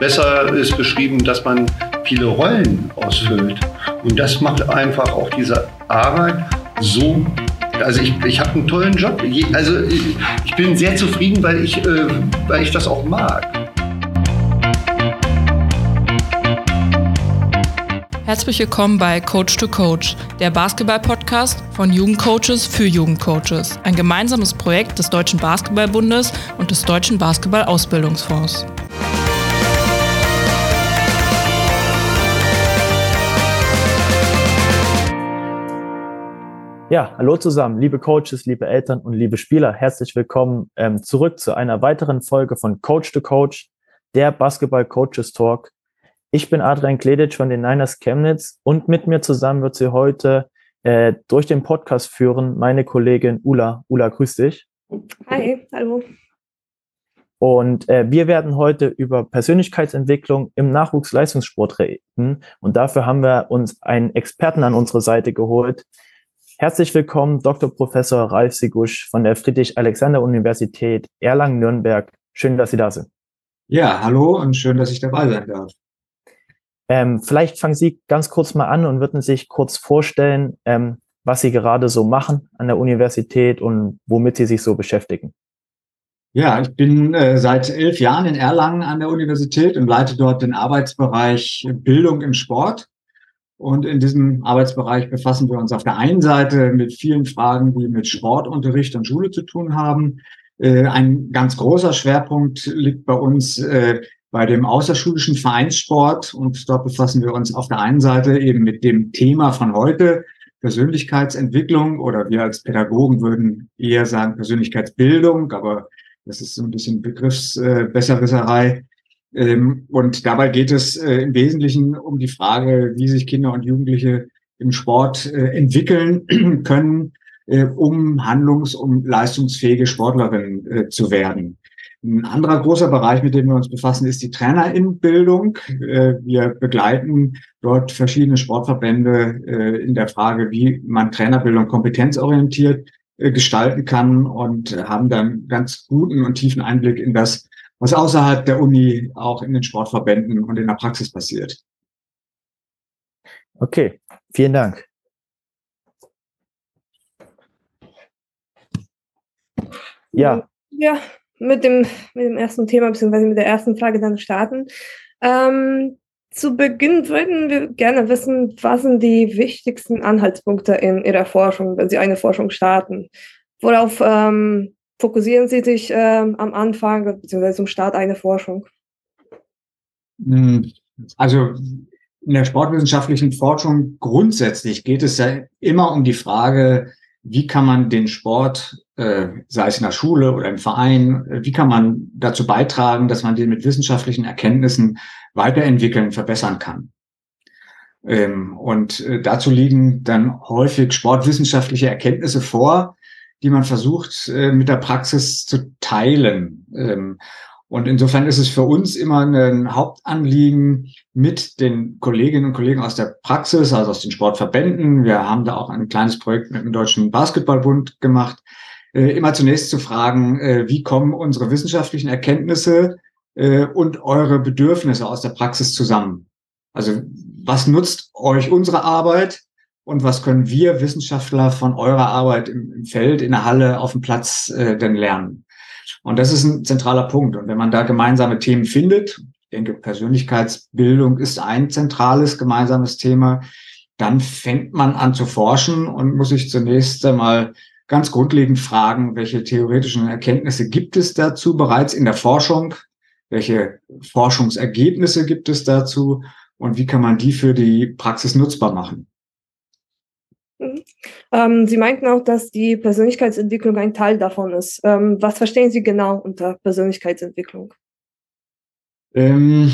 besser ist beschrieben, dass man viele Rollen ausfüllt. Und das macht einfach auch diese Arbeit so also ich, ich habe einen tollen Job. Also ich bin sehr zufrieden, weil ich, äh, weil ich das auch mag. Herzlich willkommen bei Coach to Coach, der Basketball-Podcast von Jugendcoaches für Jugendcoaches. Ein gemeinsames Projekt des Deutschen Basketballbundes und des Deutschen Basketball-Ausbildungsfonds. Ja, hallo zusammen, liebe Coaches, liebe Eltern und liebe Spieler. Herzlich willkommen ähm, zurück zu einer weiteren Folge von Coach to Coach, der Basketball Coaches Talk. Ich bin Adrian Kleditsch von den Niners Chemnitz und mit mir zusammen wird sie heute äh, durch den Podcast führen meine Kollegin Ula. Ula, grüß dich. Hi, hallo. Und äh, wir werden heute über Persönlichkeitsentwicklung im Nachwuchsleistungssport reden. Und dafür haben wir uns einen Experten an unsere Seite geholt, Herzlich willkommen, Dr. Professor Ralf Sigusch von der Friedrich-Alexander-Universität Erlangen-Nürnberg. Schön, dass Sie da sind. Ja, hallo und schön, dass ich dabei sein darf. Ähm, vielleicht fangen Sie ganz kurz mal an und würden sich kurz vorstellen, ähm, was Sie gerade so machen an der Universität und womit Sie sich so beschäftigen. Ja, ich bin äh, seit elf Jahren in Erlangen an der Universität und leite dort den Arbeitsbereich Bildung im Sport. Und in diesem Arbeitsbereich befassen wir uns auf der einen Seite mit vielen Fragen, die mit Sportunterricht und Schule zu tun haben. Äh, ein ganz großer Schwerpunkt liegt bei uns äh, bei dem außerschulischen Vereinssport. Und dort befassen wir uns auf der einen Seite eben mit dem Thema von heute, Persönlichkeitsentwicklung oder wir als Pädagogen würden eher sagen Persönlichkeitsbildung, aber das ist so ein bisschen Begriffsbesserwisserei. Ähm, und dabei geht es äh, im Wesentlichen um die Frage, wie sich Kinder und Jugendliche im Sport äh, entwickeln können, äh, um handlungs-, um leistungsfähige Sportlerinnen zu werden. Ein anderer großer Bereich, mit dem wir uns befassen, ist die Trainerinnenbildung. Wir begleiten dort verschiedene Sportverbände in der Frage, wie man Trainerbildung kompetenzorientiert gestalten kann und haben dann ganz guten und tiefen Einblick in das was außerhalb der Uni auch in den Sportverbänden und in der Praxis passiert. Okay, vielen Dank. Ja. Ja, mit dem, mit dem ersten Thema, beziehungsweise mit der ersten Frage dann starten. Ähm, zu Beginn würden wir gerne wissen, was sind die wichtigsten Anhaltspunkte in Ihrer Forschung, wenn Sie eine Forschung starten? Worauf ähm, fokussieren Sie sich ähm, am Anfang bzw. zum Start einer Forschung? Hm, also in der sportwissenschaftlichen Forschung grundsätzlich geht es ja immer um die Frage, wie kann man den Sport, äh, sei es in der Schule oder im Verein, wie kann man dazu beitragen, dass man den mit wissenschaftlichen Erkenntnissen weiterentwickeln, verbessern kann. Ähm, und äh, dazu liegen dann häufig sportwissenschaftliche Erkenntnisse vor, die man versucht äh, mit der Praxis zu teilen. Ähm, und insofern ist es für uns immer ein Hauptanliegen mit den Kolleginnen und Kollegen aus der Praxis, also aus den Sportverbänden. Wir haben da auch ein kleines Projekt mit dem Deutschen Basketballbund gemacht, äh, immer zunächst zu fragen, äh, wie kommen unsere wissenschaftlichen Erkenntnisse und eure Bedürfnisse aus der Praxis zusammen? Also was nutzt euch unsere Arbeit? Und was können wir Wissenschaftler von eurer Arbeit im, im Feld, in der Halle, auf dem Platz äh, denn lernen? Und das ist ein zentraler Punkt. Und wenn man da gemeinsame Themen findet, ich denke, Persönlichkeitsbildung ist ein zentrales gemeinsames Thema, dann fängt man an zu forschen und muss sich zunächst einmal ganz grundlegend fragen, welche theoretischen Erkenntnisse gibt es dazu bereits in der Forschung? Welche Forschungsergebnisse gibt es dazu? Und wie kann man die für die Praxis nutzbar machen? Mhm. Ähm, Sie meinten auch, dass die Persönlichkeitsentwicklung ein Teil davon ist. Ähm, was verstehen Sie genau unter Persönlichkeitsentwicklung? Ähm,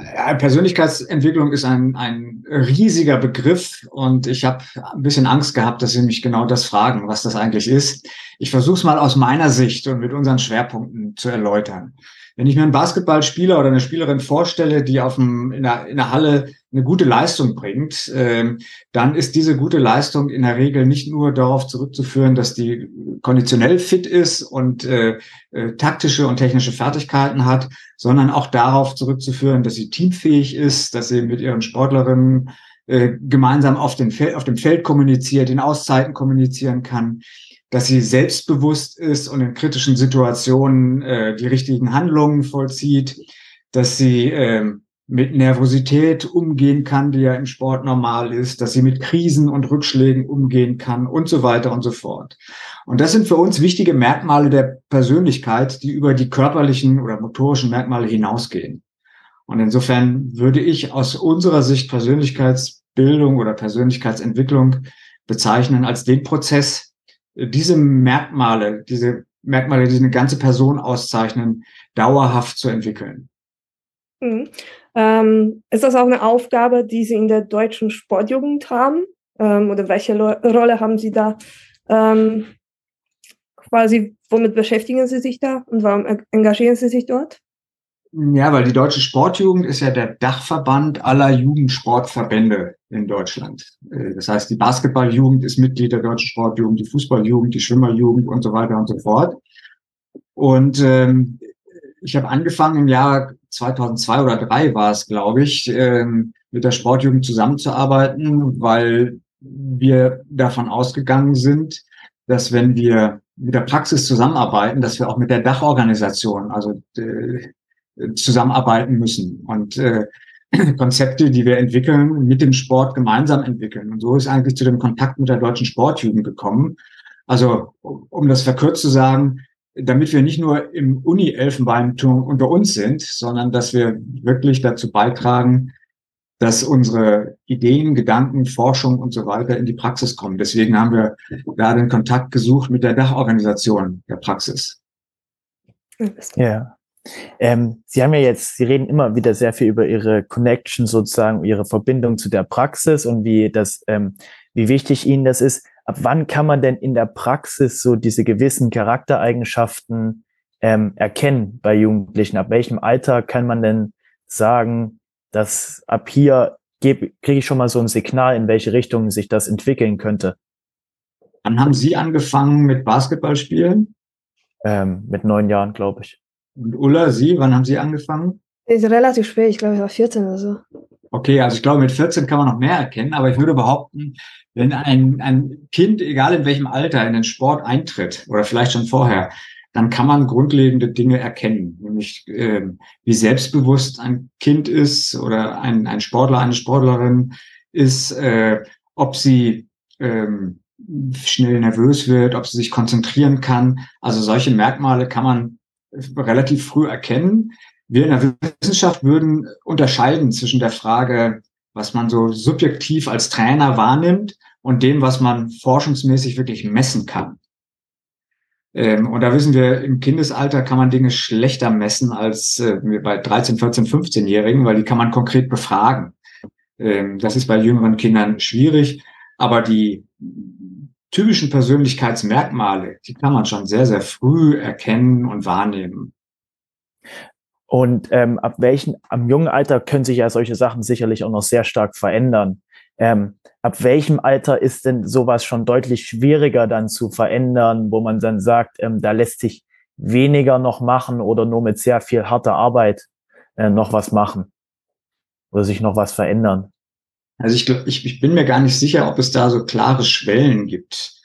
ja, Persönlichkeitsentwicklung ist ein, ein riesiger Begriff und ich habe ein bisschen Angst gehabt, dass Sie mich genau das fragen, was das eigentlich ist. Ich versuche es mal aus meiner Sicht und mit unseren Schwerpunkten zu erläutern. Wenn ich mir einen Basketballspieler oder eine Spielerin vorstelle, die auf dem, in, der, in der Halle eine gute Leistung bringt, ähm, dann ist diese gute Leistung in der Regel nicht nur darauf zurückzuführen, dass die konditionell fit ist und äh, äh, taktische und technische Fertigkeiten hat, sondern auch darauf zurückzuführen, dass sie teamfähig ist, dass sie mit ihren Sportlerinnen äh, gemeinsam auf, den Fel auf dem Feld kommuniziert, in Auszeiten kommunizieren kann, dass sie selbstbewusst ist und in kritischen Situationen äh, die richtigen Handlungen vollzieht, dass sie äh, mit Nervosität umgehen kann, die ja im Sport normal ist, dass sie mit Krisen und Rückschlägen umgehen kann und so weiter und so fort. Und das sind für uns wichtige Merkmale der Persönlichkeit, die über die körperlichen oder motorischen Merkmale hinausgehen. Und insofern würde ich aus unserer Sicht Persönlichkeitsbildung oder Persönlichkeitsentwicklung bezeichnen als den Prozess, diese Merkmale, diese Merkmale, die eine ganze Person auszeichnen, dauerhaft zu entwickeln. Ähm, ist das auch eine Aufgabe, die Sie in der deutschen Sportjugend haben? Ähm, oder welche Lo Rolle haben Sie da? Ähm, quasi, womit beschäftigen Sie sich da und warum engagieren Sie sich dort? Ja, weil die deutsche Sportjugend ist ja der Dachverband aller Jugendsportverbände in Deutschland. Äh, das heißt, die Basketballjugend ist Mitglied der deutschen Sportjugend, die Fußballjugend, die Schwimmerjugend und so weiter und so fort. Und ähm, ich habe angefangen im Jahr 2002 oder 2003 war es, glaube ich, ähm, mit der Sportjugend zusammenzuarbeiten, weil wir davon ausgegangen sind, dass wenn wir mit der Praxis zusammenarbeiten, dass wir auch mit der Dachorganisation, also zusammenarbeiten müssen und äh, Konzepte, die wir entwickeln, mit dem Sport gemeinsam entwickeln. Und so ist eigentlich zu dem Kontakt mit der deutschen Sportjugend gekommen. Also, um das verkürzt zu sagen, damit wir nicht nur im Uni-Elfenbeinturm unter uns sind, sondern dass wir wirklich dazu beitragen, dass unsere Ideen, Gedanken, Forschung und so weiter in die Praxis kommen. Deswegen haben wir da den Kontakt gesucht mit der Dachorganisation der Praxis. Ja. Ähm, Sie haben ja jetzt, Sie reden immer wieder sehr viel über Ihre Connection sozusagen, Ihre Verbindung zu der Praxis und wie das, ähm, wie wichtig Ihnen das ist. Ab wann kann man denn in der Praxis so diese gewissen Charaktereigenschaften ähm, erkennen bei Jugendlichen? Ab welchem Alter kann man denn sagen, dass ab hier kriege ich schon mal so ein Signal, in welche Richtung sich das entwickeln könnte? Wann haben Sie angefangen mit Basketballspielen? Ähm, mit neun Jahren, glaube ich. Und Ulla, Sie, wann haben Sie angefangen? Ist relativ spät, ich glaube, ich war 14 oder so. Okay, also ich glaube, mit 14 kann man noch mehr erkennen, aber ich würde behaupten, wenn ein, ein Kind, egal in welchem Alter, in den Sport eintritt oder vielleicht schon vorher, dann kann man grundlegende Dinge erkennen, nämlich äh, wie selbstbewusst ein Kind ist oder ein, ein Sportler, eine Sportlerin ist, äh, ob sie ähm, schnell nervös wird, ob sie sich konzentrieren kann. Also solche Merkmale kann man relativ früh erkennen. Wir in der Wissenschaft würden unterscheiden zwischen der Frage, was man so subjektiv als Trainer wahrnimmt und dem, was man forschungsmäßig wirklich messen kann. Ähm, und da wissen wir, im Kindesalter kann man Dinge schlechter messen als äh, bei 13, 14, 15-Jährigen, weil die kann man konkret befragen. Ähm, das ist bei jüngeren Kindern schwierig, aber die typischen Persönlichkeitsmerkmale, die kann man schon sehr, sehr früh erkennen und wahrnehmen. Und ähm, ab welchen, am jungen Alter können sich ja solche Sachen sicherlich auch noch sehr stark verändern. Ähm, ab welchem Alter ist denn sowas schon deutlich schwieriger dann zu verändern, wo man dann sagt, ähm, da lässt sich weniger noch machen oder nur mit sehr viel harter Arbeit äh, noch was machen oder sich noch was verändern? Also ich, ich, ich bin mir gar nicht sicher, ob es da so klare Schwellen gibt.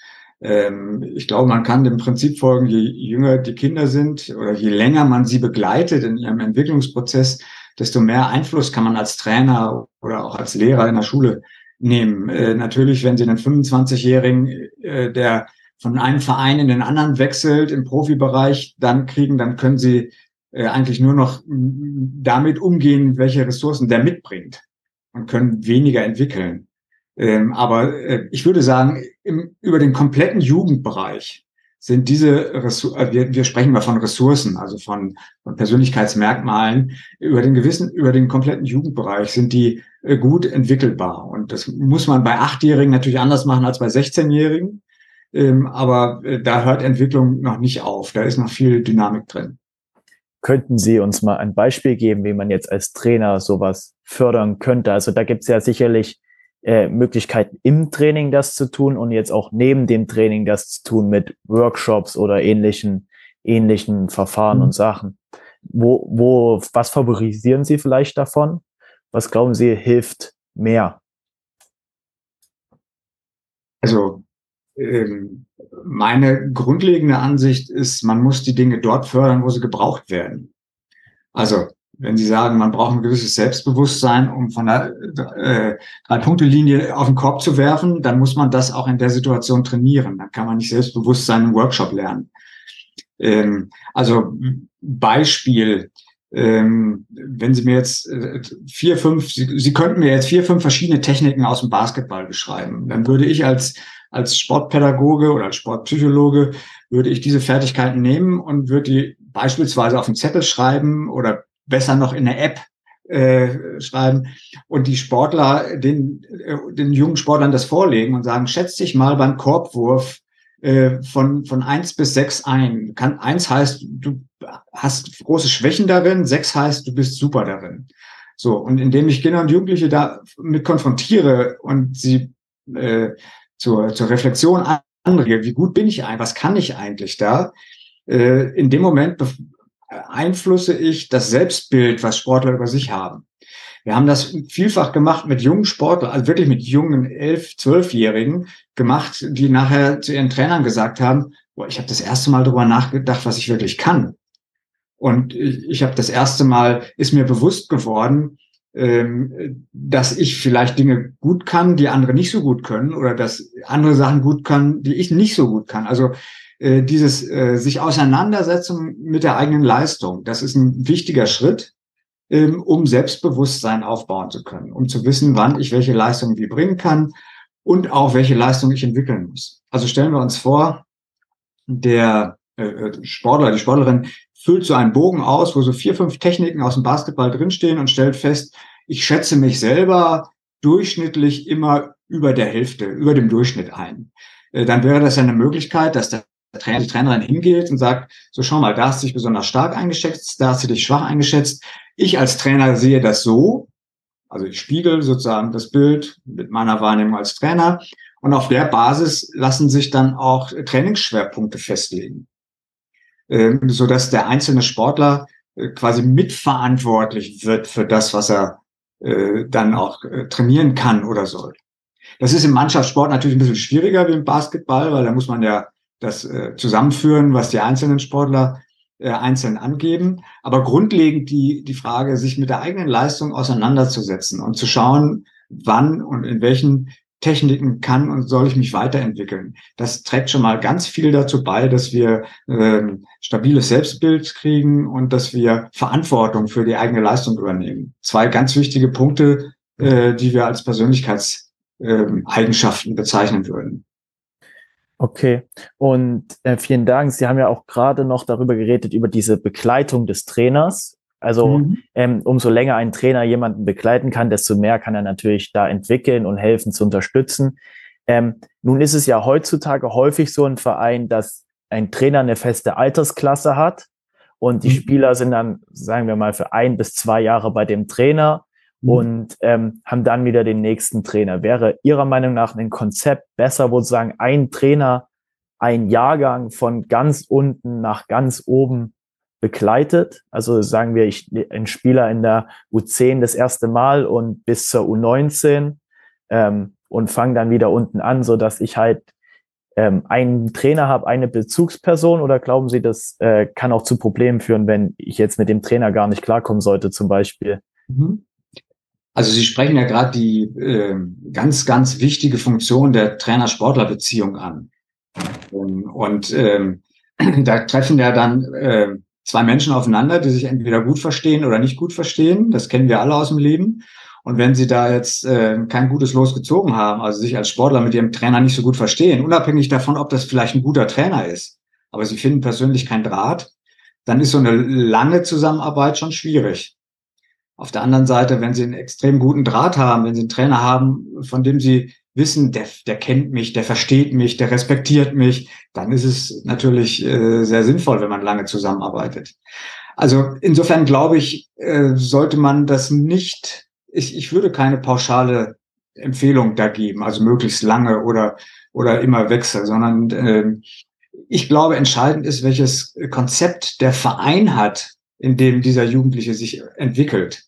Ähm, ich glaube, man kann dem Prinzip folgen, je jünger die Kinder sind oder je länger man sie begleitet in ihrem Entwicklungsprozess, desto mehr Einfluss kann man als Trainer oder auch als Lehrer in der Schule nehmen. Äh, natürlich, wenn Sie einen 25-Jährigen, äh, der von einem Verein in den anderen wechselt im Profibereich, dann kriegen, dann können Sie äh, eigentlich nur noch damit umgehen, welche Ressourcen der mitbringt und können weniger entwickeln. Ähm, aber äh, ich würde sagen, im, über den kompletten Jugendbereich sind diese Ressourcen, äh, wir, wir sprechen mal von Ressourcen, also von, von Persönlichkeitsmerkmalen, über den gewissen, über den kompletten Jugendbereich sind die äh, gut entwickelbar. Und das muss man bei Achtjährigen natürlich anders machen als bei 16-Jährigen. Ähm, aber äh, da hört Entwicklung noch nicht auf. Da ist noch viel Dynamik drin. könnten Sie uns mal ein Beispiel geben, wie man jetzt als Trainer sowas fördern könnte? Also da gibt es ja sicherlich äh, Möglichkeiten im Training das zu tun und jetzt auch neben dem Training das zu tun mit Workshops oder ähnlichen, ähnlichen Verfahren mhm. und Sachen. Wo, wo, was favorisieren Sie vielleicht davon? Was glauben Sie hilft mehr? Also ähm, meine grundlegende Ansicht ist, man muss die Dinge dort fördern, wo sie gebraucht werden. Also wenn Sie sagen, man braucht ein gewisses Selbstbewusstsein, um von der äh, Drei-Punkte-Linie auf den Korb zu werfen, dann muss man das auch in der Situation trainieren. Dann kann man nicht Selbstbewusstsein im Workshop lernen. Ähm, also Beispiel, ähm, wenn Sie mir jetzt äh, vier, fünf, Sie, Sie könnten mir jetzt vier, fünf verschiedene Techniken aus dem Basketball beschreiben, dann würde ich als als Sportpädagoge oder als Sportpsychologe würde ich diese Fertigkeiten nehmen und würde die beispielsweise auf einen Zettel schreiben oder besser noch in der App äh, schreiben und die Sportler, den, äh, den jungen Sportlern das vorlegen und sagen, schätz dich mal beim Korbwurf äh, von, von eins bis sechs ein. Kann, eins heißt, du hast große Schwächen darin, sechs heißt, du bist super darin. So, und indem ich Kinder und Jugendliche da mit konfrontiere und sie äh, zur, zur Reflexion anrege, wie gut bin ich eigentlich, was kann ich eigentlich da, äh, in dem Moment beeinflusse ich das Selbstbild, was Sportler über sich haben. Wir haben das vielfach gemacht mit jungen Sportlern, also wirklich mit jungen elf, zwölfjährigen gemacht, die nachher zu ihren Trainern gesagt haben, boah, ich habe das erste Mal darüber nachgedacht, was ich wirklich kann. Und ich, ich habe das erste Mal, ist mir bewusst geworden, ähm, dass ich vielleicht Dinge gut kann, die andere nicht so gut können, oder dass andere Sachen gut kann, die ich nicht so gut kann. Also äh, dieses äh, sich auseinandersetzen mit der eigenen Leistung, das ist ein wichtiger Schritt, ähm, um Selbstbewusstsein aufbauen zu können, um zu wissen, wann ich welche Leistung wie bringen kann und auch welche Leistung ich entwickeln muss. Also stellen wir uns vor, der äh, äh Sportler, die Sportlerin füllt so einen Bogen aus, wo so vier, fünf Techniken aus dem Basketball drinstehen und stellt fest, ich schätze mich selber durchschnittlich immer über der Hälfte, über dem Durchschnitt ein. Äh, dann wäre das eine Möglichkeit, dass der Trainer, die Trainerin hingeht und sagt, so schau mal, da hast du dich besonders stark eingeschätzt, da hast du dich schwach eingeschätzt. Ich als Trainer sehe das so, also ich spiegel sozusagen das Bild mit meiner Wahrnehmung als Trainer und auf der Basis lassen sich dann auch Trainingsschwerpunkte festlegen, ähm, so dass der einzelne Sportler äh, quasi mitverantwortlich wird für das, was er äh, dann auch äh, trainieren kann oder soll. Das ist im Mannschaftssport natürlich ein bisschen schwieriger wie im Basketball, weil da muss man ja das äh, zusammenführen, was die einzelnen Sportler äh, einzeln angeben. Aber grundlegend die, die Frage, sich mit der eigenen Leistung auseinanderzusetzen und zu schauen, wann und in welchen Techniken kann und soll ich mich weiterentwickeln. Das trägt schon mal ganz viel dazu bei, dass wir äh, stabiles Selbstbild kriegen und dass wir Verantwortung für die eigene Leistung übernehmen. Zwei ganz wichtige Punkte, äh, die wir als Persönlichkeitseigenschaften äh, bezeichnen würden. Okay, und äh, vielen Dank. Sie haben ja auch gerade noch darüber geredet, über diese Begleitung des Trainers. Also mhm. ähm, umso länger ein Trainer jemanden begleiten kann, desto mehr kann er natürlich da entwickeln und helfen zu unterstützen. Ähm, nun ist es ja heutzutage häufig so ein Verein, dass ein Trainer eine feste Altersklasse hat und die mhm. Spieler sind dann, sagen wir mal, für ein bis zwei Jahre bei dem Trainer. Und ähm, haben dann wieder den nächsten Trainer. Wäre Ihrer Meinung nach ein Konzept besser, wo sozusagen ein Trainer ein Jahrgang von ganz unten nach ganz oben begleitet? Also sagen wir, ich ein Spieler in der U10 das erste Mal und bis zur U19 ähm, und fange dann wieder unten an, so dass ich halt ähm, einen Trainer habe, eine Bezugsperson oder glauben Sie, das äh, kann auch zu Problemen führen, wenn ich jetzt mit dem Trainer gar nicht klarkommen sollte, zum Beispiel? Mhm. Also Sie sprechen ja gerade die äh, ganz, ganz wichtige Funktion der Trainer-Sportler-Beziehung an. Ähm, und ähm, da treffen ja dann äh, zwei Menschen aufeinander, die sich entweder gut verstehen oder nicht gut verstehen. Das kennen wir alle aus dem Leben. Und wenn Sie da jetzt äh, kein gutes Los gezogen haben, also sich als Sportler mit Ihrem Trainer nicht so gut verstehen, unabhängig davon, ob das vielleicht ein guter Trainer ist, aber Sie finden persönlich keinen Draht, dann ist so eine lange Zusammenarbeit schon schwierig. Auf der anderen Seite, wenn Sie einen extrem guten Draht haben, wenn Sie einen Trainer haben, von dem Sie wissen, der, der kennt mich, der versteht mich, der respektiert mich, dann ist es natürlich äh, sehr sinnvoll, wenn man lange zusammenarbeitet. Also insofern glaube ich, äh, sollte man das nicht, ich, ich würde keine pauschale Empfehlung da geben, also möglichst lange oder, oder immer wechseln, sondern äh, ich glaube, entscheidend ist, welches Konzept der Verein hat, in dem dieser Jugendliche sich entwickelt.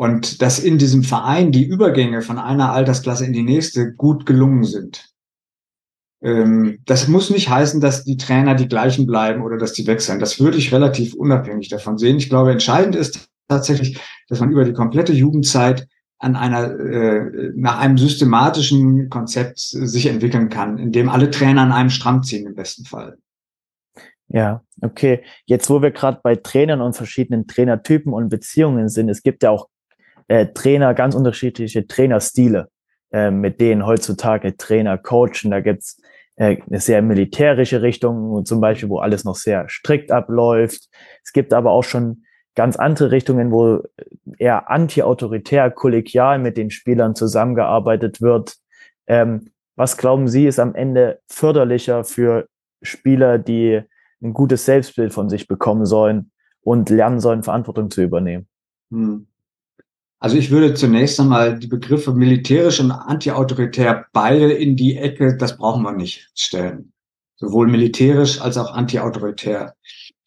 Und dass in diesem Verein die Übergänge von einer Altersklasse in die nächste gut gelungen sind. Ähm, das muss nicht heißen, dass die Trainer die gleichen bleiben oder dass die wechseln. Das würde ich relativ unabhängig davon sehen. Ich glaube, entscheidend ist tatsächlich, dass man über die komplette Jugendzeit an einer äh, nach einem systematischen Konzept sich entwickeln kann, in dem alle Trainer an einem Strang ziehen im besten Fall. Ja, okay. Jetzt, wo wir gerade bei Trainern und verschiedenen Trainertypen und Beziehungen sind, es gibt ja auch äh, Trainer, ganz unterschiedliche Trainerstile, äh, mit denen heutzutage Trainer coachen. Da gibt's äh, eine sehr militärische Richtung, zum Beispiel, wo alles noch sehr strikt abläuft. Es gibt aber auch schon ganz andere Richtungen, wo eher anti-autoritär, kollegial mit den Spielern zusammengearbeitet wird. Ähm, was glauben Sie, ist am Ende förderlicher für Spieler, die ein gutes Selbstbild von sich bekommen sollen und lernen sollen, Verantwortung zu übernehmen? Hm. Also ich würde zunächst einmal die Begriffe militärisch und antiautoritär beide in die Ecke, das brauchen wir nicht stellen. Sowohl militärisch als auch antiautoritär.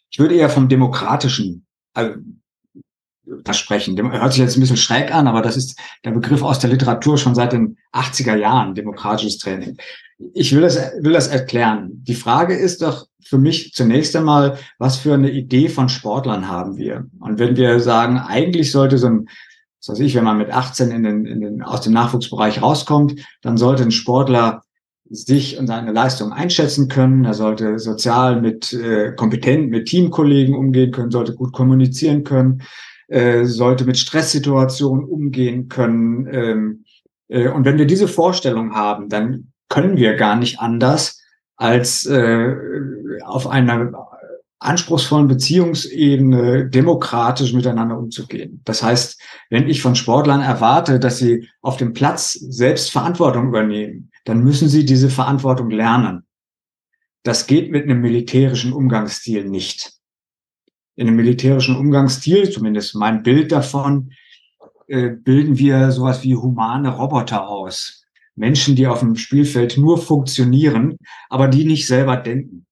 Ich würde eher vom demokratischen also, das sprechen. Hört sich jetzt ein bisschen schräg an, aber das ist der Begriff aus der Literatur schon seit den 80er Jahren, demokratisches Training. Ich will das, will das erklären. Die Frage ist doch für mich zunächst einmal, was für eine Idee von Sportlern haben wir? Und wenn wir sagen, eigentlich sollte so ein was weiß ich, wenn man mit 18 in den, in den, aus dem Nachwuchsbereich rauskommt, dann sollte ein Sportler sich und seine Leistung einschätzen können. Er sollte sozial mit äh, kompetent mit Teamkollegen umgehen können, sollte gut kommunizieren können, äh, sollte mit Stresssituationen umgehen können. Ähm, äh, und wenn wir diese Vorstellung haben, dann können wir gar nicht anders als äh, auf einer anspruchsvollen Beziehungsebene demokratisch miteinander umzugehen. Das heißt, wenn ich von Sportlern erwarte, dass sie auf dem Platz selbst Verantwortung übernehmen, dann müssen sie diese Verantwortung lernen. Das geht mit einem militärischen Umgangsstil nicht. In einem militärischen Umgangsstil, zumindest mein Bild davon, äh, bilden wir sowas wie humane Roboter aus. Menschen, die auf dem Spielfeld nur funktionieren, aber die nicht selber denken.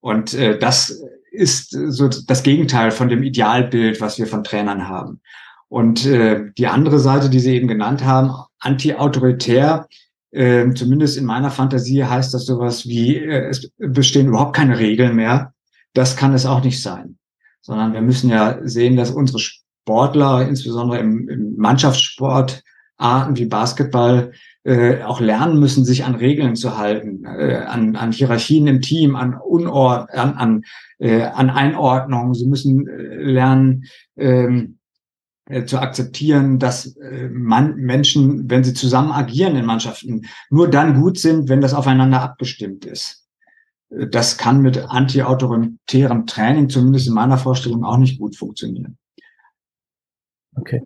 Und äh, das ist so das Gegenteil von dem Idealbild, was wir von Trainern haben. Und äh, die andere Seite, die Sie eben genannt haben, anti-autoritär, äh, zumindest in meiner Fantasie heißt das sowas wie, äh, es bestehen überhaupt keine Regeln mehr. Das kann es auch nicht sein. Sondern wir müssen ja sehen, dass unsere Sportler, insbesondere im, im Mannschaftssport, Arten wie Basketball, äh, auch lernen müssen, sich an Regeln zu halten, äh, an, an Hierarchien im Team, an Unort, an, an, äh, an Einordnung. Sie müssen äh, lernen, ähm, äh, zu akzeptieren, dass äh, man, Menschen, wenn sie zusammen agieren in Mannschaften, nur dann gut sind, wenn das aufeinander abgestimmt ist. Das kann mit anti-autoritärem Training, zumindest in meiner Vorstellung, auch nicht gut funktionieren. Okay.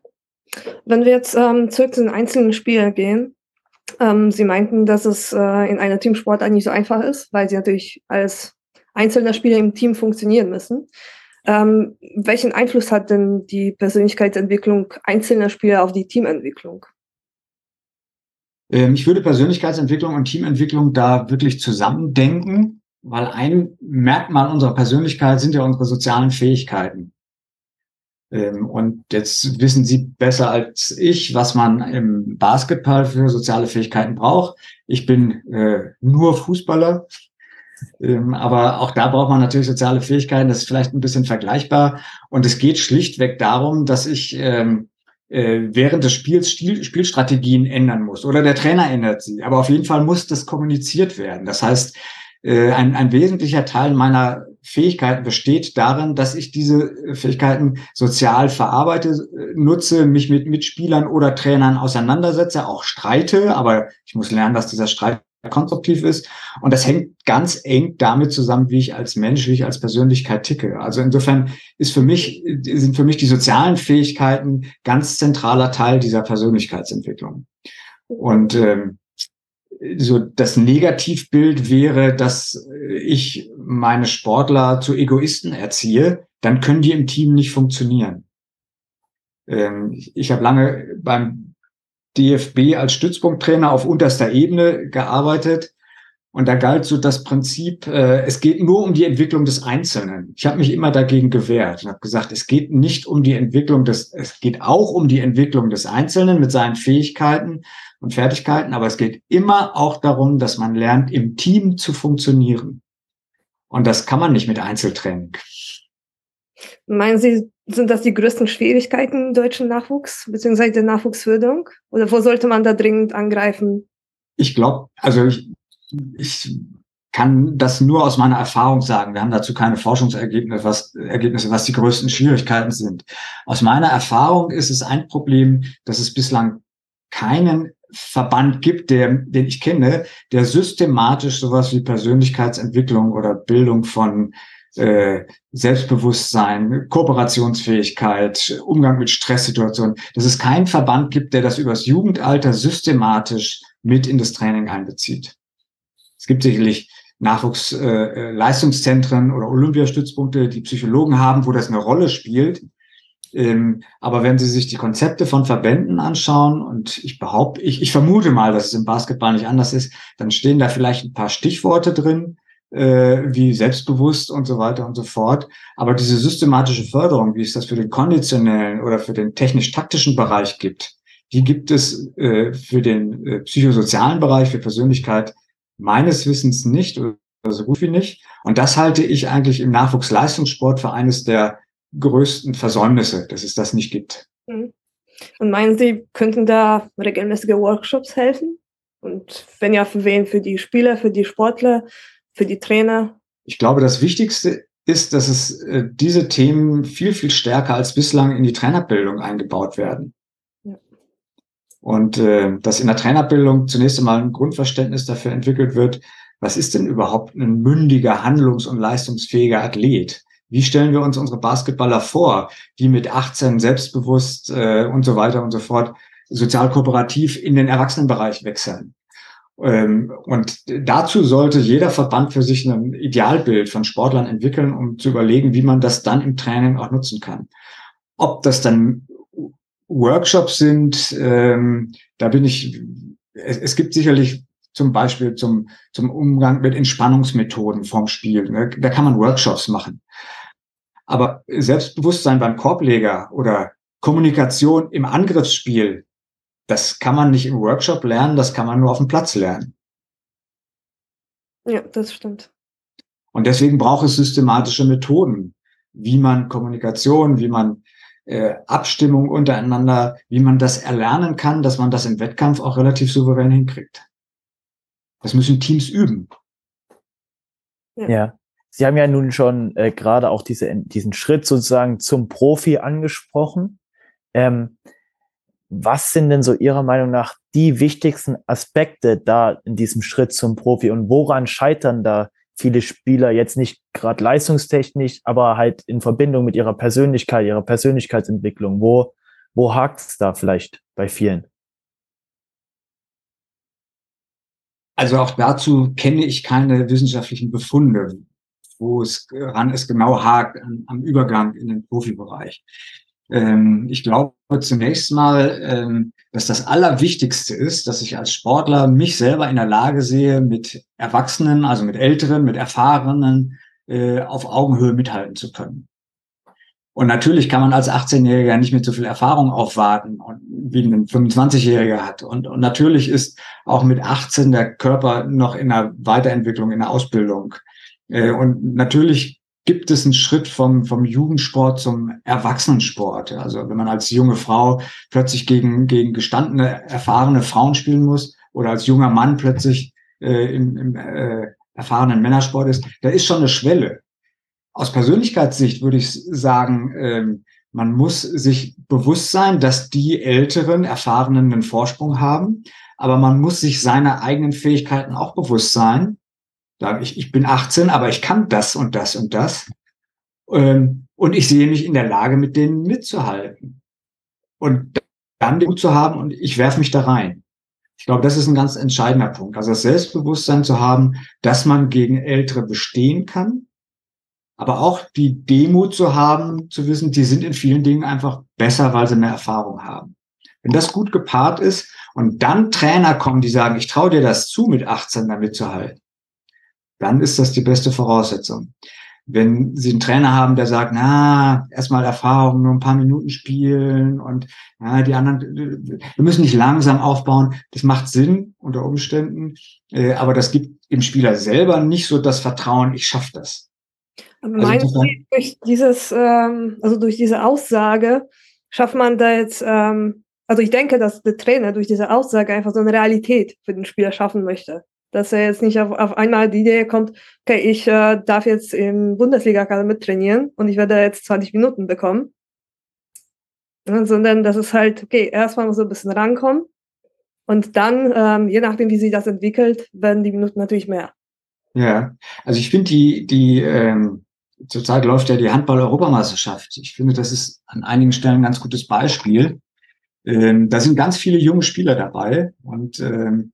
Wenn wir jetzt ähm, zurück zu den einzelnen Spielen gehen, ähm, Sie meinten, dass es äh, in einer Teamsportart nicht so einfach ist, weil Sie natürlich als einzelner Spieler im Team funktionieren müssen. Ähm, welchen Einfluss hat denn die Persönlichkeitsentwicklung einzelner Spieler auf die Teamentwicklung? Ähm, ich würde Persönlichkeitsentwicklung und Teamentwicklung da wirklich zusammendenken, weil ein Merkmal unserer Persönlichkeit sind ja unsere sozialen Fähigkeiten. Ähm, und jetzt wissen Sie besser als ich, was man im Basketball für soziale Fähigkeiten braucht. Ich bin äh, nur Fußballer, ähm, aber auch da braucht man natürlich soziale Fähigkeiten. Das ist vielleicht ein bisschen vergleichbar. Und es geht schlichtweg darum, dass ich ähm, äh, während des Spiels Stil, Spielstrategien ändern muss oder der Trainer ändert sie. Aber auf jeden Fall muss das kommuniziert werden. Das heißt, äh, ein, ein wesentlicher Teil meiner Fähigkeiten besteht darin, dass ich diese Fähigkeiten sozial verarbeite, äh, nutze, mich mit Mitspielern oder Trainern auseinandersetze, auch streite, aber ich muss lernen, dass dieser Streit konstruktiv ist. Und das hängt ganz eng damit zusammen, wie ich als Mensch, wie ich als Persönlichkeit ticke. Also insofern ist für mich, sind für mich die sozialen Fähigkeiten ganz zentraler Teil dieser Persönlichkeitsentwicklung. Und ähm, so das Negativbild wäre, dass ich meine Sportler zu Egoisten erziehe, dann können die im Team nicht funktionieren. Ähm, ich habe lange beim DFB als Stützpunkttrainer auf unterster Ebene gearbeitet und da galt so das Prinzip, äh, es geht nur um die Entwicklung des Einzelnen. Ich habe mich immer dagegen gewehrt und habe gesagt, es geht nicht um die Entwicklung des, es geht auch um die Entwicklung des Einzelnen mit seinen Fähigkeiten und Fertigkeiten, aber es geht immer auch darum, dass man lernt, im Team zu funktionieren. Und das kann man nicht mit Einzeltraining. Meinen Sie, sind das die größten Schwierigkeiten im deutschen Nachwuchs beziehungsweise der Nachwuchsförderung? Oder wo sollte man da dringend angreifen? Ich glaube, also ich, ich kann das nur aus meiner Erfahrung sagen. Wir haben dazu keine Forschungsergebnisse, was, Ergebnisse, was die größten Schwierigkeiten sind. Aus meiner Erfahrung ist es ein Problem, dass es bislang keinen Verband gibt, der, den ich kenne, der systematisch sowas wie Persönlichkeitsentwicklung oder Bildung von äh, Selbstbewusstsein, Kooperationsfähigkeit, Umgang mit Stresssituationen, dass es keinen Verband gibt, der das übers Jugendalter systematisch mit in das Training einbezieht. Es gibt sicherlich Nachwuchsleistungszentren äh, oder Olympiastützpunkte, die Psychologen haben, wo das eine Rolle spielt. Ähm, aber wenn Sie sich die Konzepte von Verbänden anschauen, und ich behaupte, ich, ich vermute mal, dass es im Basketball nicht anders ist, dann stehen da vielleicht ein paar Stichworte drin, äh, wie selbstbewusst und so weiter und so fort. Aber diese systematische Förderung, wie es das für den konditionellen oder für den technisch-taktischen Bereich gibt, die gibt es äh, für den äh, psychosozialen Bereich, für Persönlichkeit meines Wissens nicht oder so gut wie nicht. Und das halte ich eigentlich im Nachwuchsleistungssport für eines der größten Versäumnisse, dass es das nicht gibt. Mhm. Und meinen Sie, könnten da regelmäßige Workshops helfen? Und wenn ja, für wen? Für die Spieler, für die Sportler, für die Trainer? Ich glaube, das Wichtigste ist, dass es äh, diese Themen viel, viel stärker als bislang in die Trainerbildung eingebaut werden. Und äh, dass in der Trainerbildung zunächst einmal ein Grundverständnis dafür entwickelt wird, was ist denn überhaupt ein mündiger, handlungs- und leistungsfähiger Athlet? Wie stellen wir uns unsere Basketballer vor, die mit 18 selbstbewusst äh, und so weiter und so fort sozial kooperativ in den Erwachsenenbereich wechseln? Ähm, und dazu sollte jeder Verband für sich ein Idealbild von Sportlern entwickeln, um zu überlegen, wie man das dann im Training auch nutzen kann. Ob das dann Workshops sind, ähm, da bin ich, es, es gibt sicherlich zum Beispiel zum, zum Umgang mit Entspannungsmethoden vom Spiel. Ne? Da kann man Workshops machen. Aber Selbstbewusstsein beim Korbleger oder Kommunikation im Angriffsspiel, das kann man nicht im Workshop lernen, das kann man nur auf dem Platz lernen. Ja, das stimmt. Und deswegen braucht es systematische Methoden, wie man Kommunikation, wie man äh, Abstimmung untereinander, wie man das erlernen kann, dass man das im Wettkampf auch relativ souverän hinkriegt. Das müssen Teams üben. Ja. ja. Sie haben ja nun schon äh, gerade auch diese, diesen Schritt sozusagen zum Profi angesprochen. Ähm, was sind denn so Ihrer Meinung nach die wichtigsten Aspekte da in diesem Schritt zum Profi und woran scheitern da viele Spieler jetzt nicht gerade leistungstechnisch, aber halt in Verbindung mit ihrer Persönlichkeit, ihrer Persönlichkeitsentwicklung? Wo, wo hakt es da vielleicht bei vielen? Also auch dazu kenne ich keine wissenschaftlichen Befunde wo es ran es genau hakt an, am Übergang in den Profibereich. Ähm, ich glaube zunächst mal, ähm, dass das Allerwichtigste ist, dass ich als Sportler mich selber in der Lage sehe, mit Erwachsenen, also mit Älteren, mit Erfahrenen äh, auf Augenhöhe mithalten zu können. Und natürlich kann man als 18-Jähriger nicht mit so viel Erfahrung aufwarten, wie ein 25-Jähriger hat. Und, und natürlich ist auch mit 18 der Körper noch in der Weiterentwicklung, in der Ausbildung. Äh, und natürlich gibt es einen Schritt vom, vom Jugendsport zum Erwachsenensport. Also wenn man als junge Frau plötzlich gegen, gegen gestandene, erfahrene Frauen spielen muss oder als junger Mann plötzlich äh, im, im äh, erfahrenen Männersport ist, da ist schon eine Schwelle. Aus Persönlichkeitssicht würde ich sagen, ähm, man muss sich bewusst sein, dass die Älteren, Erfahrenen einen Vorsprung haben, aber man muss sich seiner eigenen Fähigkeiten auch bewusst sein Sagen, ich, ich bin 18, aber ich kann das und das und das. Ähm, und ich sehe mich in der Lage, mit denen mitzuhalten. Und dann den Mut zu haben und ich werfe mich da rein. Ich glaube, das ist ein ganz entscheidender Punkt. Also das Selbstbewusstsein zu haben, dass man gegen Ältere bestehen kann, aber auch die Demut zu haben, zu wissen, die sind in vielen Dingen einfach besser, weil sie mehr Erfahrung haben. Wenn das gut gepaart ist und dann Trainer kommen, die sagen, ich traue dir das zu, mit 18 damit zu halten, dann ist das die beste Voraussetzung. Wenn Sie einen Trainer haben, der sagt, na, erstmal Erfahrung, nur ein paar Minuten spielen und ja, die anderen, wir müssen nicht langsam aufbauen, das macht Sinn unter Umständen, äh, aber das gibt im Spieler selber nicht so das Vertrauen, ich schaffe das. Aber also meinen Sie, durch dieses, ähm, also durch diese Aussage schafft man da jetzt, ähm, also ich denke, dass der Trainer durch diese Aussage einfach so eine Realität für den Spieler schaffen möchte dass er jetzt nicht auf, auf einmal die Idee kommt, okay, ich äh, darf jetzt im Bundesliga-Kader mittrainieren und ich werde jetzt 20 Minuten bekommen. Ja, sondern das ist halt, okay, erstmal so ein bisschen rankommen und dann, ähm, je nachdem, wie sich das entwickelt, werden die Minuten natürlich mehr. Ja, also ich finde die, die, ähm, zurzeit läuft ja die Handball-Europameisterschaft. Ich finde, das ist an einigen Stellen ein ganz gutes Beispiel. Ähm, da sind ganz viele junge Spieler dabei und ähm,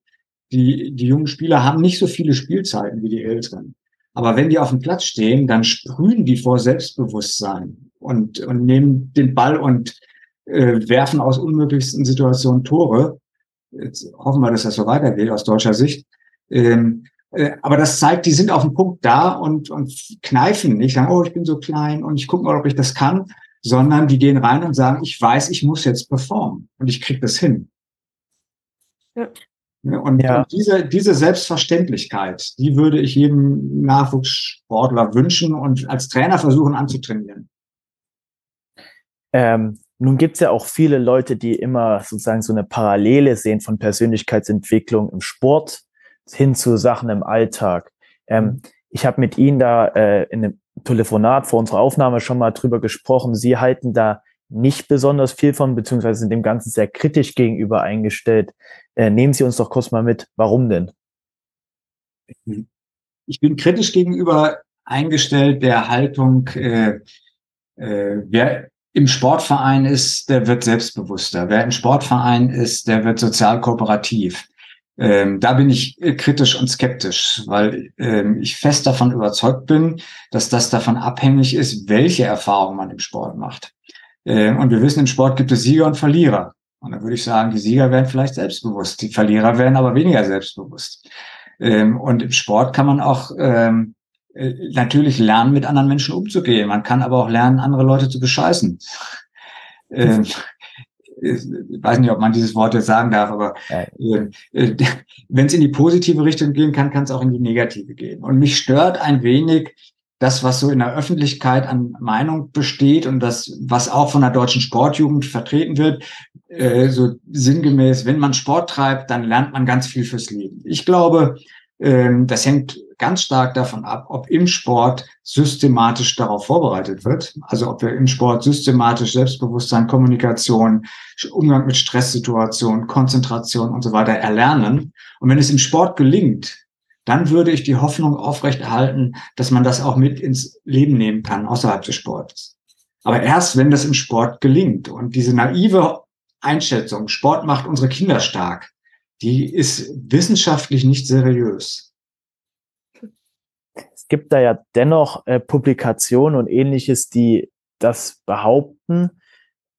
die, die jungen Spieler haben nicht so viele Spielzeiten wie die Älteren. Aber wenn die auf dem Platz stehen, dann sprühen die vor Selbstbewusstsein und, und nehmen den Ball und äh, werfen aus unmöglichsten Situationen Tore. Jetzt hoffen wir, dass das so weitergeht aus deutscher Sicht. Ähm, äh, aber das zeigt, die sind auf dem Punkt da und, und kneifen nicht, sagen, oh, ich bin so klein und ich gucke mal, ob ich das kann, sondern die gehen rein und sagen, ich weiß, ich muss jetzt performen und ich krieg das hin. Ja. Und, ja. und, diese, diese Selbstverständlichkeit, die würde ich jedem Nachwuchssportler wünschen und als Trainer versuchen anzutrainieren. Ähm, nun gibt es ja auch viele Leute, die immer sozusagen so eine Parallele sehen von Persönlichkeitsentwicklung im Sport hin zu Sachen im Alltag. Ähm, mhm. ich habe mit Ihnen da äh, in einem Telefonat vor unserer Aufnahme schon mal drüber gesprochen. Sie halten da nicht besonders viel von, beziehungsweise sind dem Ganzen sehr kritisch gegenüber eingestellt. Äh, nehmen Sie uns doch kurz mal mit, warum denn? Ich bin kritisch gegenüber eingestellt der Haltung, äh, äh, wer im Sportverein ist, der wird selbstbewusster. Wer im Sportverein ist, der wird sozial kooperativ. Ähm, da bin ich äh, kritisch und skeptisch, weil ähm, ich fest davon überzeugt bin, dass das davon abhängig ist, welche Erfahrung man im Sport macht. Ähm, und wir wissen, im Sport gibt es Sieger und Verlierer. Und dann würde ich sagen, die Sieger werden vielleicht selbstbewusst, die Verlierer werden aber weniger selbstbewusst. Ähm, und im Sport kann man auch ähm, äh, natürlich lernen, mit anderen Menschen umzugehen. Man kann aber auch lernen, andere Leute zu bescheißen. Ähm, ich weiß nicht, ob man dieses Wort jetzt sagen darf, aber äh, äh, wenn es in die positive Richtung gehen kann, kann es auch in die negative gehen. Und mich stört ein wenig das, was so in der Öffentlichkeit an Meinung besteht und das, was auch von der deutschen Sportjugend vertreten wird, äh, so sinngemäß, wenn man Sport treibt, dann lernt man ganz viel fürs Leben. Ich glaube, ähm, das hängt ganz stark davon ab, ob im Sport systematisch darauf vorbereitet wird. Also ob wir im Sport systematisch Selbstbewusstsein, Kommunikation, Umgang mit Stresssituationen, Konzentration und so weiter erlernen. Und wenn es im Sport gelingt, dann würde ich die Hoffnung aufrechterhalten, dass man das auch mit ins Leben nehmen kann, außerhalb des Sportes. Aber erst, wenn das im Sport gelingt und diese naive Einschätzung, Sport macht unsere Kinder stark, die ist wissenschaftlich nicht seriös. Es gibt da ja dennoch äh, Publikationen und ähnliches, die das behaupten.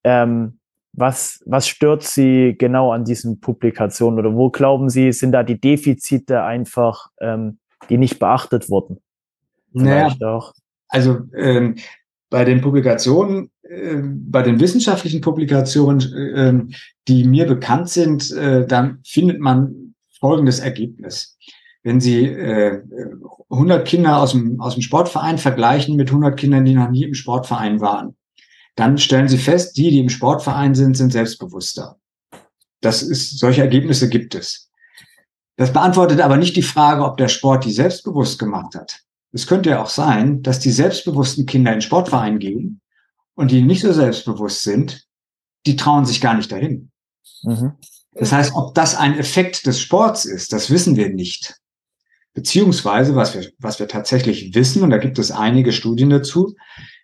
Ähm, was, was stört Sie genau an diesen Publikationen oder wo glauben Sie, sind da die Defizite einfach, ähm, die nicht beachtet wurden? Vielleicht naja, auch. Also ähm, bei den Publikationen, äh, bei den wissenschaftlichen Publikationen, äh, die mir bekannt sind, äh, dann findet man folgendes Ergebnis. Wenn Sie äh, 100 Kinder aus dem, aus dem Sportverein vergleichen mit 100 Kindern, die noch nie im Sportverein waren, dann stellen Sie fest, die, die im Sportverein sind, sind selbstbewusster. Das ist, solche Ergebnisse gibt es. Das beantwortet aber nicht die Frage, ob der Sport die selbstbewusst gemacht hat. Es könnte ja auch sein, dass die selbstbewussten Kinder in Sportverein gehen und die nicht so selbstbewusst sind, die trauen sich gar nicht dahin. Mhm. Das heißt, ob das ein Effekt des Sports ist, das wissen wir nicht. Beziehungsweise, was wir, was wir tatsächlich wissen, und da gibt es einige Studien dazu,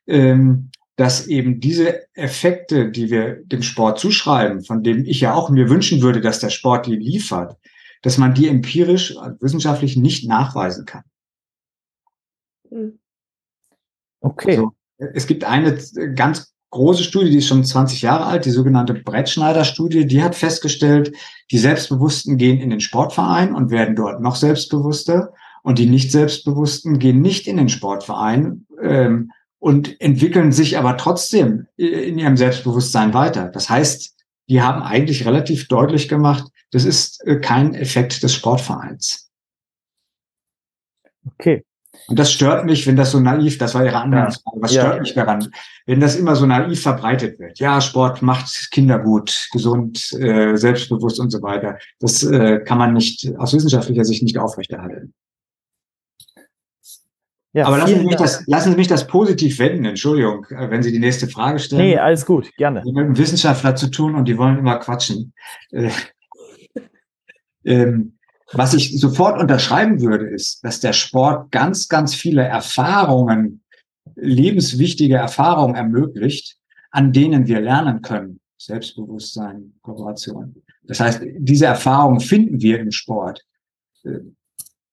ähm, dass eben diese Effekte, die wir dem Sport zuschreiben, von denen ich ja auch mir wünschen würde, dass der Sport die liefert, dass man die empirisch, wissenschaftlich nicht nachweisen kann. Hm. Okay. Also, es gibt eine ganz große Studie, die ist schon 20 Jahre alt, die sogenannte Brettschneider-Studie, die hat festgestellt, die Selbstbewussten gehen in den Sportverein und werden dort noch selbstbewusster und die nicht Selbstbewussten gehen nicht in den Sportverein ähm, und entwickeln sich aber trotzdem in ihrem Selbstbewusstsein weiter. Das heißt, die haben eigentlich relativ deutlich gemacht, das ist äh, kein Effekt des Sportvereins. Okay. Und das stört mich, wenn das so naiv, das war Ihre Anwendungsfrage, was stört ja. mich daran, wenn das immer so naiv verbreitet wird? Ja, Sport macht Kinder gut, gesund, äh, selbstbewusst und so weiter. Das äh, kann man nicht aus wissenschaftlicher Sicht nicht aufrechterhalten. Ja, Aber lassen Sie, mich das, lassen Sie mich das positiv wenden, Entschuldigung, äh, wenn Sie die nächste Frage stellen. Nee, alles gut, gerne. Wir haben mit einem Wissenschaftler zu tun und die wollen immer quatschen. Äh, ähm, was ich sofort unterschreiben würde, ist, dass der Sport ganz, ganz viele Erfahrungen, lebenswichtige Erfahrungen ermöglicht, an denen wir lernen können. Selbstbewusstsein, Kooperation. Das heißt, diese Erfahrungen finden wir im Sport. Äh,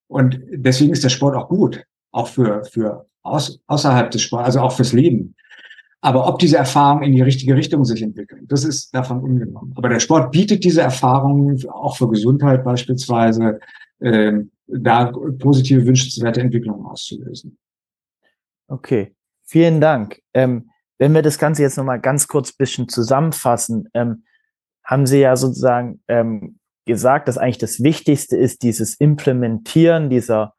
und deswegen ist der Sport auch gut auch für, für aus, außerhalb des Sports, also auch fürs Leben. Aber ob diese Erfahrungen in die richtige Richtung sich entwickeln, das ist davon ungenommen. Aber der Sport bietet diese Erfahrungen auch für Gesundheit beispielsweise, äh, da positive wünschenswerte Entwicklungen auszulösen. Okay, vielen Dank. Ähm, wenn wir das Ganze jetzt nochmal ganz kurz bisschen zusammenfassen, ähm, haben Sie ja sozusagen ähm, gesagt, dass eigentlich das Wichtigste ist, dieses Implementieren dieser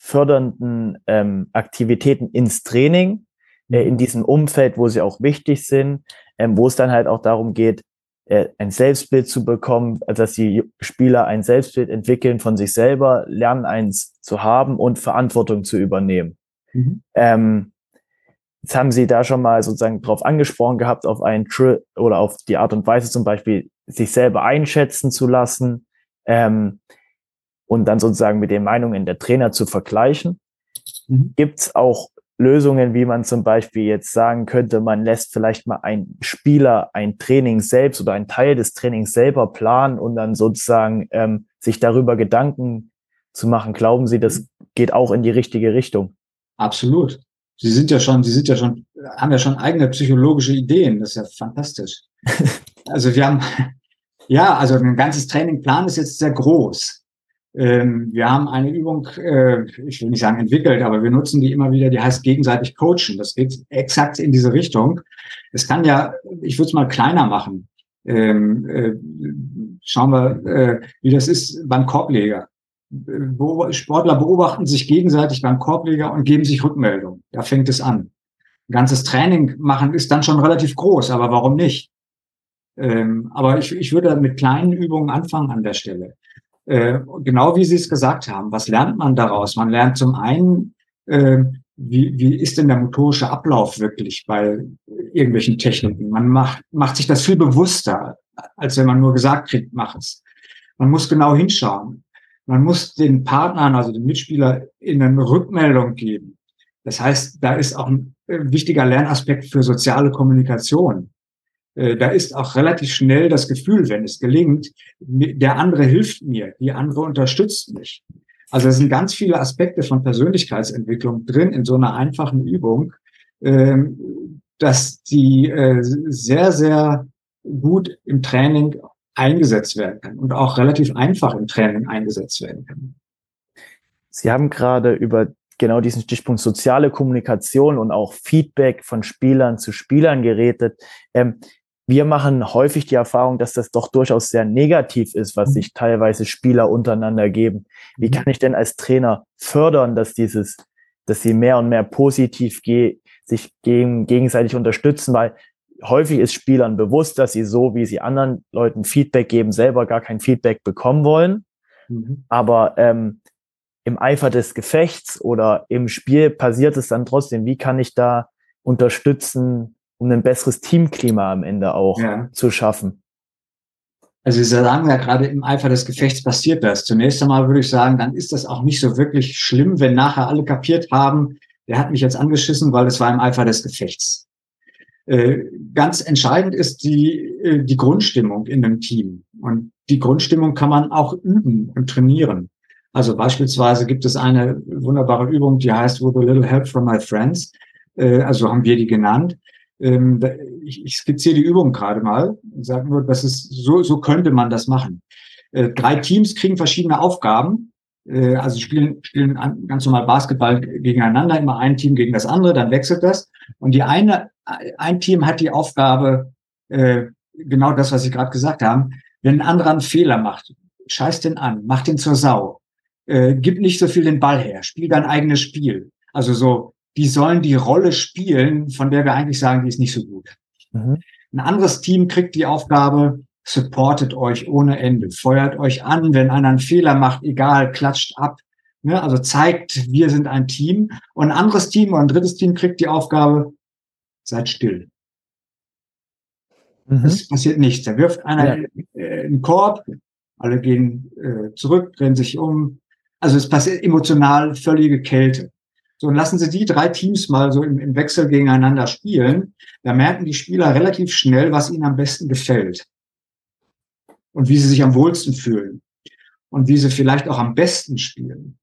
fördernden ähm, Aktivitäten ins Training, äh, in mhm. diesem Umfeld, wo sie auch wichtig sind, ähm, wo es dann halt auch darum geht, äh, ein Selbstbild zu bekommen, also dass die Spieler ein Selbstbild entwickeln von sich selber, lernen eins zu haben und Verantwortung zu übernehmen. Mhm. Ähm, jetzt haben Sie da schon mal sozusagen drauf angesprochen gehabt, auf einen Tri oder auf die Art und Weise zum Beispiel, sich selber einschätzen zu lassen. Ähm, und dann sozusagen mit den Meinungen der Trainer zu vergleichen. Mhm. Gibt es auch Lösungen, wie man zum Beispiel jetzt sagen könnte, man lässt vielleicht mal einen Spieler ein Training selbst oder einen Teil des Trainings selber planen und dann sozusagen ähm, sich darüber Gedanken zu machen. Glauben Sie, das geht auch in die richtige Richtung? Absolut. Sie sind ja schon, Sie sind ja schon, haben ja schon eigene psychologische Ideen. Das ist ja fantastisch. also wir haben, ja, also ein ganzes Trainingplan ist jetzt sehr groß. Ähm, wir haben eine Übung, äh, ich will nicht sagen entwickelt, aber wir nutzen die immer wieder, die heißt gegenseitig coachen. Das geht exakt in diese Richtung. Es kann ja, ich würde es mal kleiner machen. Ähm, äh, schauen wir, äh, wie das ist beim Korbleger. Sportler beobachten sich gegenseitig beim Korbleger und geben sich Rückmeldung. Da fängt es an. Ein ganzes Training machen ist dann schon relativ groß, aber warum nicht? Ähm, aber ich, ich würde mit kleinen Übungen anfangen an der Stelle. Äh, genau wie Sie es gesagt haben, was lernt man daraus? Man lernt zum einen, äh, wie, wie ist denn der motorische Ablauf wirklich bei irgendwelchen Techniken? Man macht, macht sich das viel bewusster, als wenn man nur gesagt kriegt, mach es. Man muss genau hinschauen. Man muss den Partnern, also den Mitspieler, in eine Rückmeldung geben. Das heißt, da ist auch ein äh, wichtiger Lernaspekt für soziale Kommunikation. Äh, da ist auch relativ schnell das Gefühl, wenn es gelingt, der andere hilft mir, die andere unterstützt mich. Also es sind ganz viele Aspekte von Persönlichkeitsentwicklung drin in so einer einfachen Übung, ähm, dass die äh, sehr, sehr gut im Training eingesetzt werden kann und auch relativ einfach im Training eingesetzt werden kann. Sie haben gerade über genau diesen Stichpunkt soziale Kommunikation und auch Feedback von Spielern zu Spielern geredet. Ähm, wir machen häufig die Erfahrung, dass das doch durchaus sehr negativ ist, was mhm. sich teilweise Spieler untereinander geben. Wie mhm. kann ich denn als Trainer fördern, dass dieses, dass sie mehr und mehr positiv ge sich gegen, gegenseitig unterstützen, weil häufig ist Spielern bewusst, dass sie so, wie sie anderen Leuten Feedback geben, selber gar kein Feedback bekommen wollen. Mhm. Aber ähm, im Eifer des Gefechts oder im Spiel passiert es dann trotzdem. Wie kann ich da unterstützen, um ein besseres Teamklima am Ende auch ja. zu schaffen. Also Sie sagen ja gerade im Eifer des Gefechts passiert das. Zunächst einmal würde ich sagen, dann ist das auch nicht so wirklich schlimm, wenn nachher alle kapiert haben, der hat mich jetzt angeschissen, weil es war im Eifer des Gefechts. Äh, ganz entscheidend ist die, äh, die Grundstimmung in einem Team. Und die Grundstimmung kann man auch üben und trainieren. Also beispielsweise gibt es eine wunderbare Übung, die heißt With a Little Help from My Friends. Äh, also haben wir die genannt. Ähm, ich skizziere die Übung gerade mal und sage nur, das ist so, so könnte man das machen. Drei Teams kriegen verschiedene Aufgaben. Also spielen, spielen ganz normal Basketball gegeneinander, immer ein Team gegen das andere, dann wechselt das. Und die eine ein Team hat die Aufgabe, äh, genau das, was Sie gerade gesagt haben, wenn ein anderer einen Fehler macht, scheiß den an, mach den zur Sau, äh, gib nicht so viel den Ball her, spiel dein eigenes Spiel. Also so, die sollen die Rolle spielen, von der wir eigentlich sagen, die ist nicht so gut. Mhm. Ein anderes Team kriegt die Aufgabe, supportet euch ohne Ende, feuert euch an, wenn einer einen Fehler macht, egal, klatscht ab. Ne? Also zeigt, wir sind ein Team. Und ein anderes Team oder ein drittes Team kriegt die Aufgabe, seid still. Mhm. Es passiert nichts. Da wirft einer ja. Äh, einen Korb, alle gehen äh, zurück, drehen sich um. Also es passiert emotional völlige Kälte. So, und lassen Sie die drei Teams mal so im, im Wechsel gegeneinander spielen. Da merken die Spieler relativ schnell, was ihnen am besten gefällt. Und wie sie sich am wohlsten fühlen. Und wie sie vielleicht auch am besten spielen.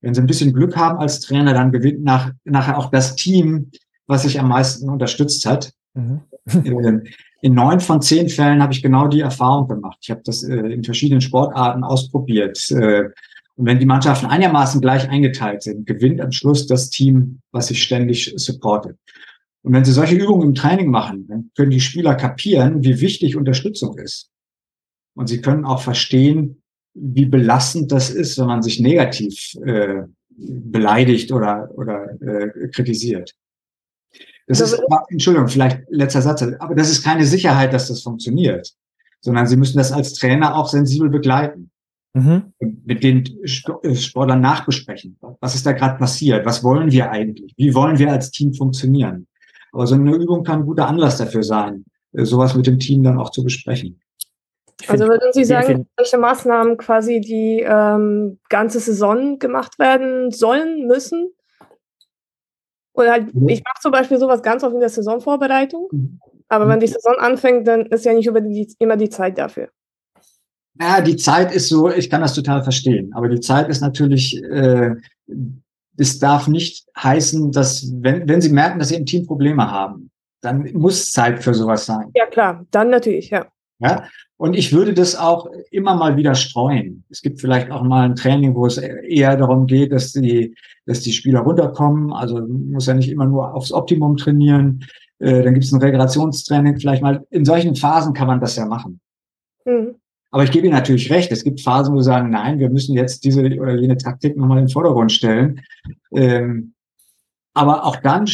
Wenn sie ein bisschen Glück haben als Trainer, dann gewinnt nach, nachher auch das Team, was sich am meisten unterstützt hat. Mhm. Ähm, in neun von zehn Fällen habe ich genau die Erfahrung gemacht. Ich habe das äh, in verschiedenen Sportarten ausprobiert. Äh, und wenn die Mannschaften einigermaßen gleich eingeteilt sind, gewinnt am Schluss das Team, was sich ständig supportet. Und wenn Sie solche Übungen im Training machen, dann können die Spieler kapieren, wie wichtig Unterstützung ist. Und sie können auch verstehen, wie belastend das ist, wenn man sich negativ äh, beleidigt oder, oder äh, kritisiert. Das ist, aber, Entschuldigung, vielleicht letzter Satz, aber das ist keine Sicherheit, dass das funktioniert, sondern Sie müssen das als Trainer auch sensibel begleiten. Mhm. Mit den äh, Sportlern nachbesprechen. Was ist da gerade passiert? Was wollen wir eigentlich? Wie wollen wir als Team funktionieren? Aber so eine Übung kann ein guter Anlass dafür sein, äh, sowas mit dem Team dann auch zu besprechen. Also würden Sie sagen, welche Maßnahmen quasi die ähm, ganze Saison gemacht werden sollen, müssen? Oder halt, mhm. ich mache zum Beispiel sowas ganz oft in der Saisonvorbereitung. Mhm. Aber wenn die Saison anfängt, dann ist ja nicht über die, immer die Zeit dafür. Ja, die Zeit ist so, ich kann das total verstehen. Aber die Zeit ist natürlich, äh, es darf nicht heißen, dass, wenn, wenn Sie merken, dass Sie im Team Probleme haben, dann muss Zeit für sowas sein. Ja, klar, dann natürlich, ja. Ja, und ich würde das auch immer mal wieder streuen. Es gibt vielleicht auch mal ein Training, wo es eher darum geht, dass die, dass die Spieler runterkommen. Also muss ja nicht immer nur aufs Optimum trainieren. Äh, dann gibt es ein Regenerationstraining. Vielleicht mal in solchen Phasen kann man das ja machen. Mhm. Aber ich gebe Ihnen natürlich recht. Es gibt Phasen, wo wir sagen, nein, wir müssen jetzt diese oder jene Taktik nochmal in den Vordergrund stellen. Ähm, aber auch dann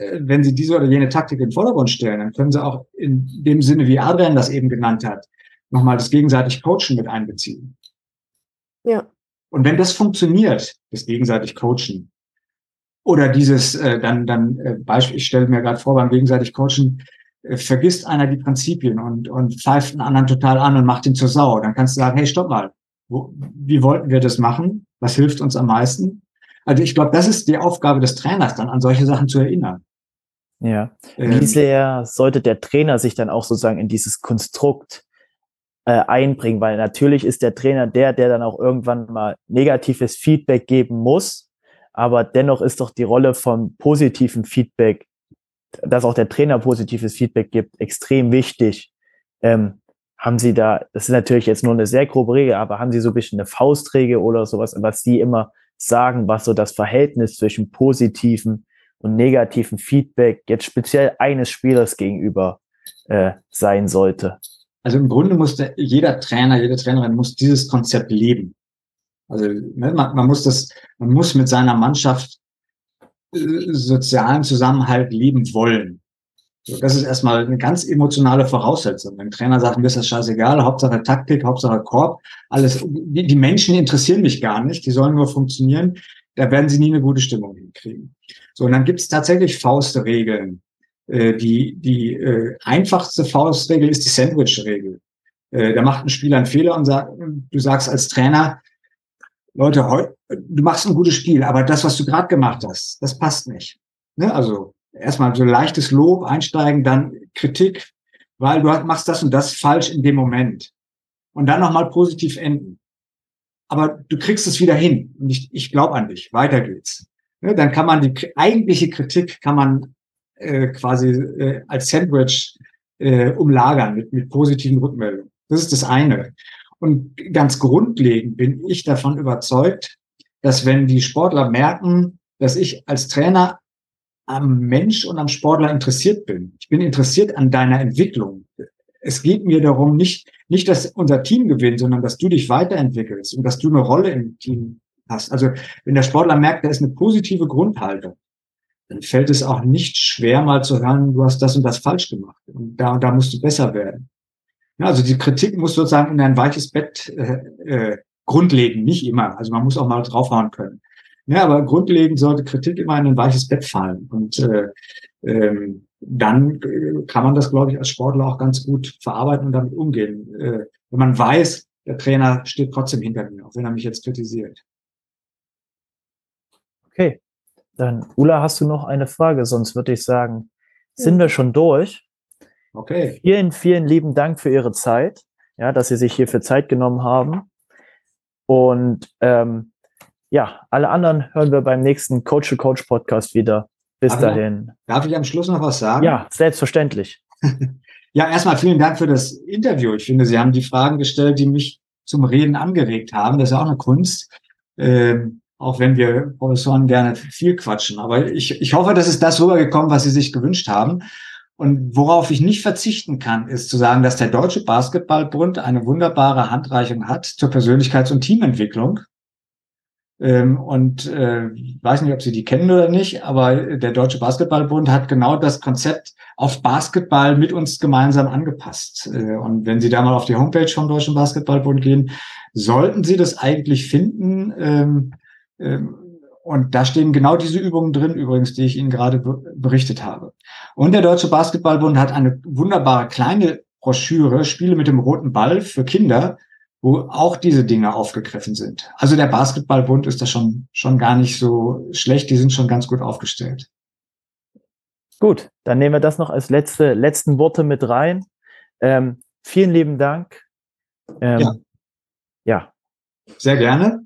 äh, wenn Sie diese oder jene Taktik in den Vordergrund stellen, dann können Sie auch in dem Sinne, wie Adrian das eben genannt hat, nochmal das gegenseitig Coachen mit einbeziehen. Ja. Und wenn das funktioniert, das gegenseitig Coachen, oder dieses, äh, dann, dann äh, Beispiel, ich stelle mir gerade vor, beim gegenseitig Coachen, vergisst einer die Prinzipien und, und pfeift einen anderen total an und macht ihn zur Sau. Dann kannst du sagen, hey, stopp mal, wo, wie wollten wir das machen? Was hilft uns am meisten? Also ich glaube, das ist die Aufgabe des Trainers, dann an solche Sachen zu erinnern. Ja. Ähm, Wie sehr sollte der Trainer sich dann auch sozusagen in dieses Konstrukt äh, einbringen? Weil natürlich ist der Trainer der, der dann auch irgendwann mal negatives Feedback geben muss. Aber dennoch ist doch die Rolle von positiven Feedback, dass auch der Trainer positives Feedback gibt, extrem wichtig. Ähm, haben Sie da, das ist natürlich jetzt nur eine sehr grobe Regel, aber haben Sie so ein bisschen eine Faustregel oder sowas, was Sie immer sagen, was so das Verhältnis zwischen positiven und negativen Feedback jetzt speziell eines Spielers gegenüber äh, sein sollte? Also im Grunde muss der, jeder Trainer, jede Trainerin muss dieses Konzept leben. Also ne, man, man muss das, man muss mit seiner Mannschaft sozialen Zusammenhalt leben wollen. So, das ist erstmal eine ganz emotionale Voraussetzung. Wenn Trainer sagt, mir ist das scheißegal, Hauptsache Taktik, Hauptsache Korb, alles, die, die Menschen interessieren mich gar nicht, die sollen nur funktionieren, da werden sie nie eine gute Stimmung hinkriegen. So, und dann gibt es tatsächlich Faustregeln. Äh, die die äh, einfachste Faustregel ist die Sandwich-Regel. Äh, da macht ein Spieler einen Fehler und sagt, du sagst als Trainer, Leute, du machst ein gutes Spiel, aber das, was du gerade gemacht hast, das passt nicht. Ne? Also erstmal so leichtes Lob einsteigen, dann Kritik, weil du machst das und das falsch in dem Moment. Und dann nochmal positiv enden. Aber du kriegst es wieder hin. Und ich, ich glaube an dich. Weiter geht's. Ja, dann kann man die eigentliche Kritik kann man äh, quasi äh, als Sandwich äh, umlagern mit, mit positiven Rückmeldungen. Das ist das eine. Und ganz grundlegend bin ich davon überzeugt, dass wenn die Sportler merken, dass ich als Trainer am Mensch und am Sportler interessiert bin. Ich bin interessiert an deiner Entwicklung. Es geht mir darum, nicht, nicht, dass unser Team gewinnt, sondern dass du dich weiterentwickelst und dass du eine Rolle im Team hast. Also wenn der Sportler merkt, da ist eine positive Grundhaltung, dann fällt es auch nicht schwer, mal zu hören, du hast das und das falsch gemacht. Und da und da musst du besser werden. Ja, also die Kritik muss sozusagen in ein weiches Bett äh, äh, grundlegen, nicht immer. Also man muss auch mal draufhauen können. Ja, aber grundlegend sollte Kritik immer in ein weiches Bett fallen. Und äh, ähm, dann äh, kann man das, glaube ich, als Sportler auch ganz gut verarbeiten und damit umgehen. Äh, wenn man weiß, der Trainer steht trotzdem hinter mir, auch wenn er mich jetzt kritisiert. Okay, dann Ula, hast du noch eine Frage? Sonst würde ich sagen, sind wir schon durch. Okay. Vielen, vielen lieben Dank für Ihre Zeit, ja, dass Sie sich hierfür Zeit genommen haben. Und ähm, ja, alle anderen hören wir beim nächsten Coach to Coach Podcast wieder. Bis darf dahin. Ich, darf ich am Schluss noch was sagen? Ja, selbstverständlich. ja, erstmal vielen Dank für das Interview. Ich finde, Sie haben die Fragen gestellt, die mich zum Reden angeregt haben. Das ist ja auch eine Kunst. Ähm, auch wenn wir Professoren gerne viel quatschen. Aber ich, ich hoffe, das ist das rübergekommen, was Sie sich gewünscht haben. Und worauf ich nicht verzichten kann, ist zu sagen, dass der Deutsche Basketballbund eine wunderbare Handreichung hat zur Persönlichkeits- und Teamentwicklung. Ähm, und äh, weiß nicht, ob Sie die kennen oder nicht, aber der Deutsche Basketballbund hat genau das Konzept auf Basketball mit uns gemeinsam angepasst. Äh, und wenn Sie da mal auf die Homepage vom Deutschen Basketballbund gehen, sollten Sie das eigentlich finden. Ähm, ähm, und da stehen genau diese Übungen drin, übrigens, die ich Ihnen gerade berichtet habe. Und der Deutsche Basketballbund hat eine wunderbare kleine Broschüre, Spiele mit dem roten Ball für Kinder, wo auch diese Dinge aufgegriffen sind. Also der Basketballbund ist da schon, schon gar nicht so schlecht, die sind schon ganz gut aufgestellt. Gut, dann nehmen wir das noch als letzte, letzten Worte mit rein. Ähm, vielen lieben Dank. Ähm, ja. ja. Sehr gerne.